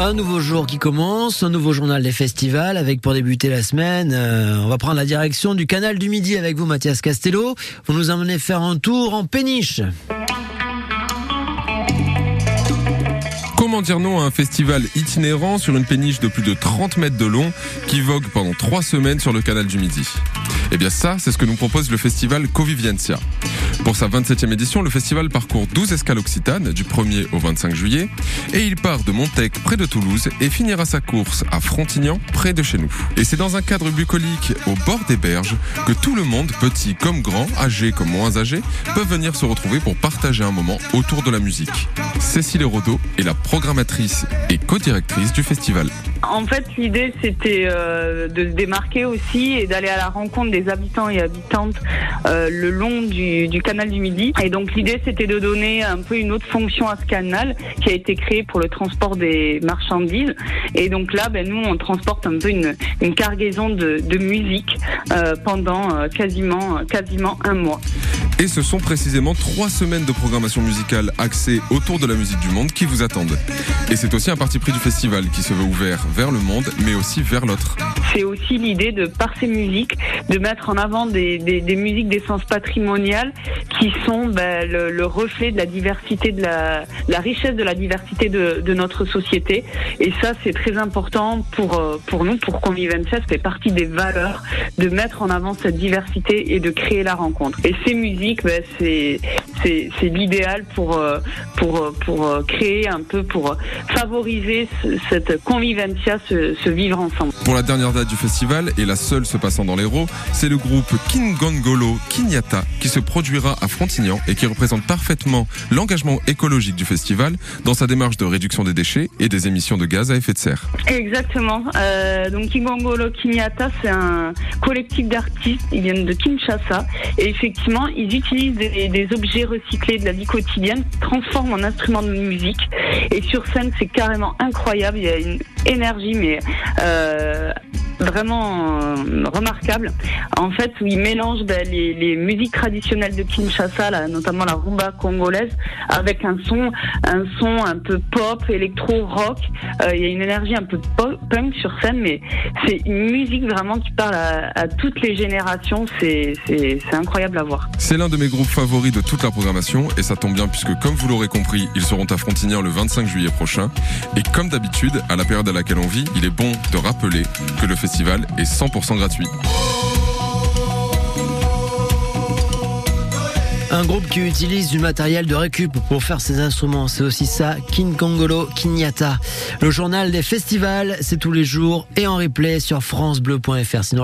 Un nouveau jour qui commence, un nouveau journal des festivals avec pour débuter la semaine, euh, on va prendre la direction du canal du Midi avec vous Mathias Castello. Vous nous emmenez faire un tour en péniche. Comment dire non à un festival itinérant sur une péniche de plus de 30 mètres de long qui vogue pendant trois semaines sur le canal du Midi? Eh bien ça, c'est ce que nous propose le festival Covivientia. Pour sa 27e édition, le festival parcourt 12 escales occitanes du 1er au 25 juillet et il part de Montec près de Toulouse et finira sa course à Frontignan près de chez nous. Et c'est dans un cadre bucolique au bord des berges que tout le monde, petit comme grand, âgé comme moins âgé, peut venir se retrouver pour partager un moment autour de la musique. Cécile Rodeau est la programmatrice et co-directrice du festival. En fait, l'idée, c'était euh, de se démarquer aussi et d'aller à la rencontre des habitants et habitantes euh, le long du, du, canal du Midi. Et donc, l'idée, c'était de donner un peu une autre fonction à ce canal qui a été créé pour le transport des marchandises. Et donc là, ben, nous, on transporte un peu une, une cargaison de, de musique euh, pendant euh, quasiment, quasiment un mois. Et ce sont précisément trois semaines de programmation musicale axée autour de la musique du monde qui vous attendent. Et c'est aussi un parti pris du festival qui se veut ouvert vers le monde, mais aussi vers l'autre. C'est aussi l'idée de, par ces musiques, de mettre en avant des, musiques d'essence patrimoniale qui sont ben, le, le, reflet de la diversité, de la, richesse de la diversité de, notre société. Et ça, c'est très important pour, euh, pour nous, pour Convivencia. Ça fait partie des valeurs de mettre en avant cette diversité et de créer la rencontre. Et ces musiques, ben, c'est c'est l'idéal pour, euh, pour, euh, pour créer un peu, pour favoriser cette convivencia, ce, ce vivre ensemble. Pour la dernière date du festival, et la seule se passant dans l'Hérault, c'est le groupe Kingongolo Kinyata qui se produira à Frontignan et qui représente parfaitement l'engagement écologique du festival dans sa démarche de réduction des déchets et des émissions de gaz à effet de serre. Exactement. Euh, donc Kingongolo Kinyata, c'est un collectif d'artistes, ils viennent de Kinshasa et effectivement, ils utilisent des, objets recyclés de la vie quotidienne, transforment en instruments de musique et sur scène, c'est carrément incroyable. Il y a une énergie, mais euh, vraiment euh, remarquable. En fait, où ils mélangent ben, les, musiques traditionnelles de Kinshasa, notamment la rumba congolaise, avec un son, un son un peu pop, électro, rock. Euh, il y a une énergie un peu punk sur scène, mais c'est une musique vraiment qui parle à, à toutes les générations. C'est incroyable à voir. C'est l'un de mes groupes favoris de toute la programmation, et ça tombe bien puisque, comme vous l'aurez compris, ils seront à Frontignan le 25 juillet prochain. Et comme d'habitude, à la période à laquelle on vit, il est bon de rappeler que le festival est 100% gratuit. Un groupe qui utilise du matériel de récup pour faire ses instruments, c'est aussi ça, King Kongolo Kinyata. Le journal des festivals, c'est tous les jours et en replay sur francebleu.fr.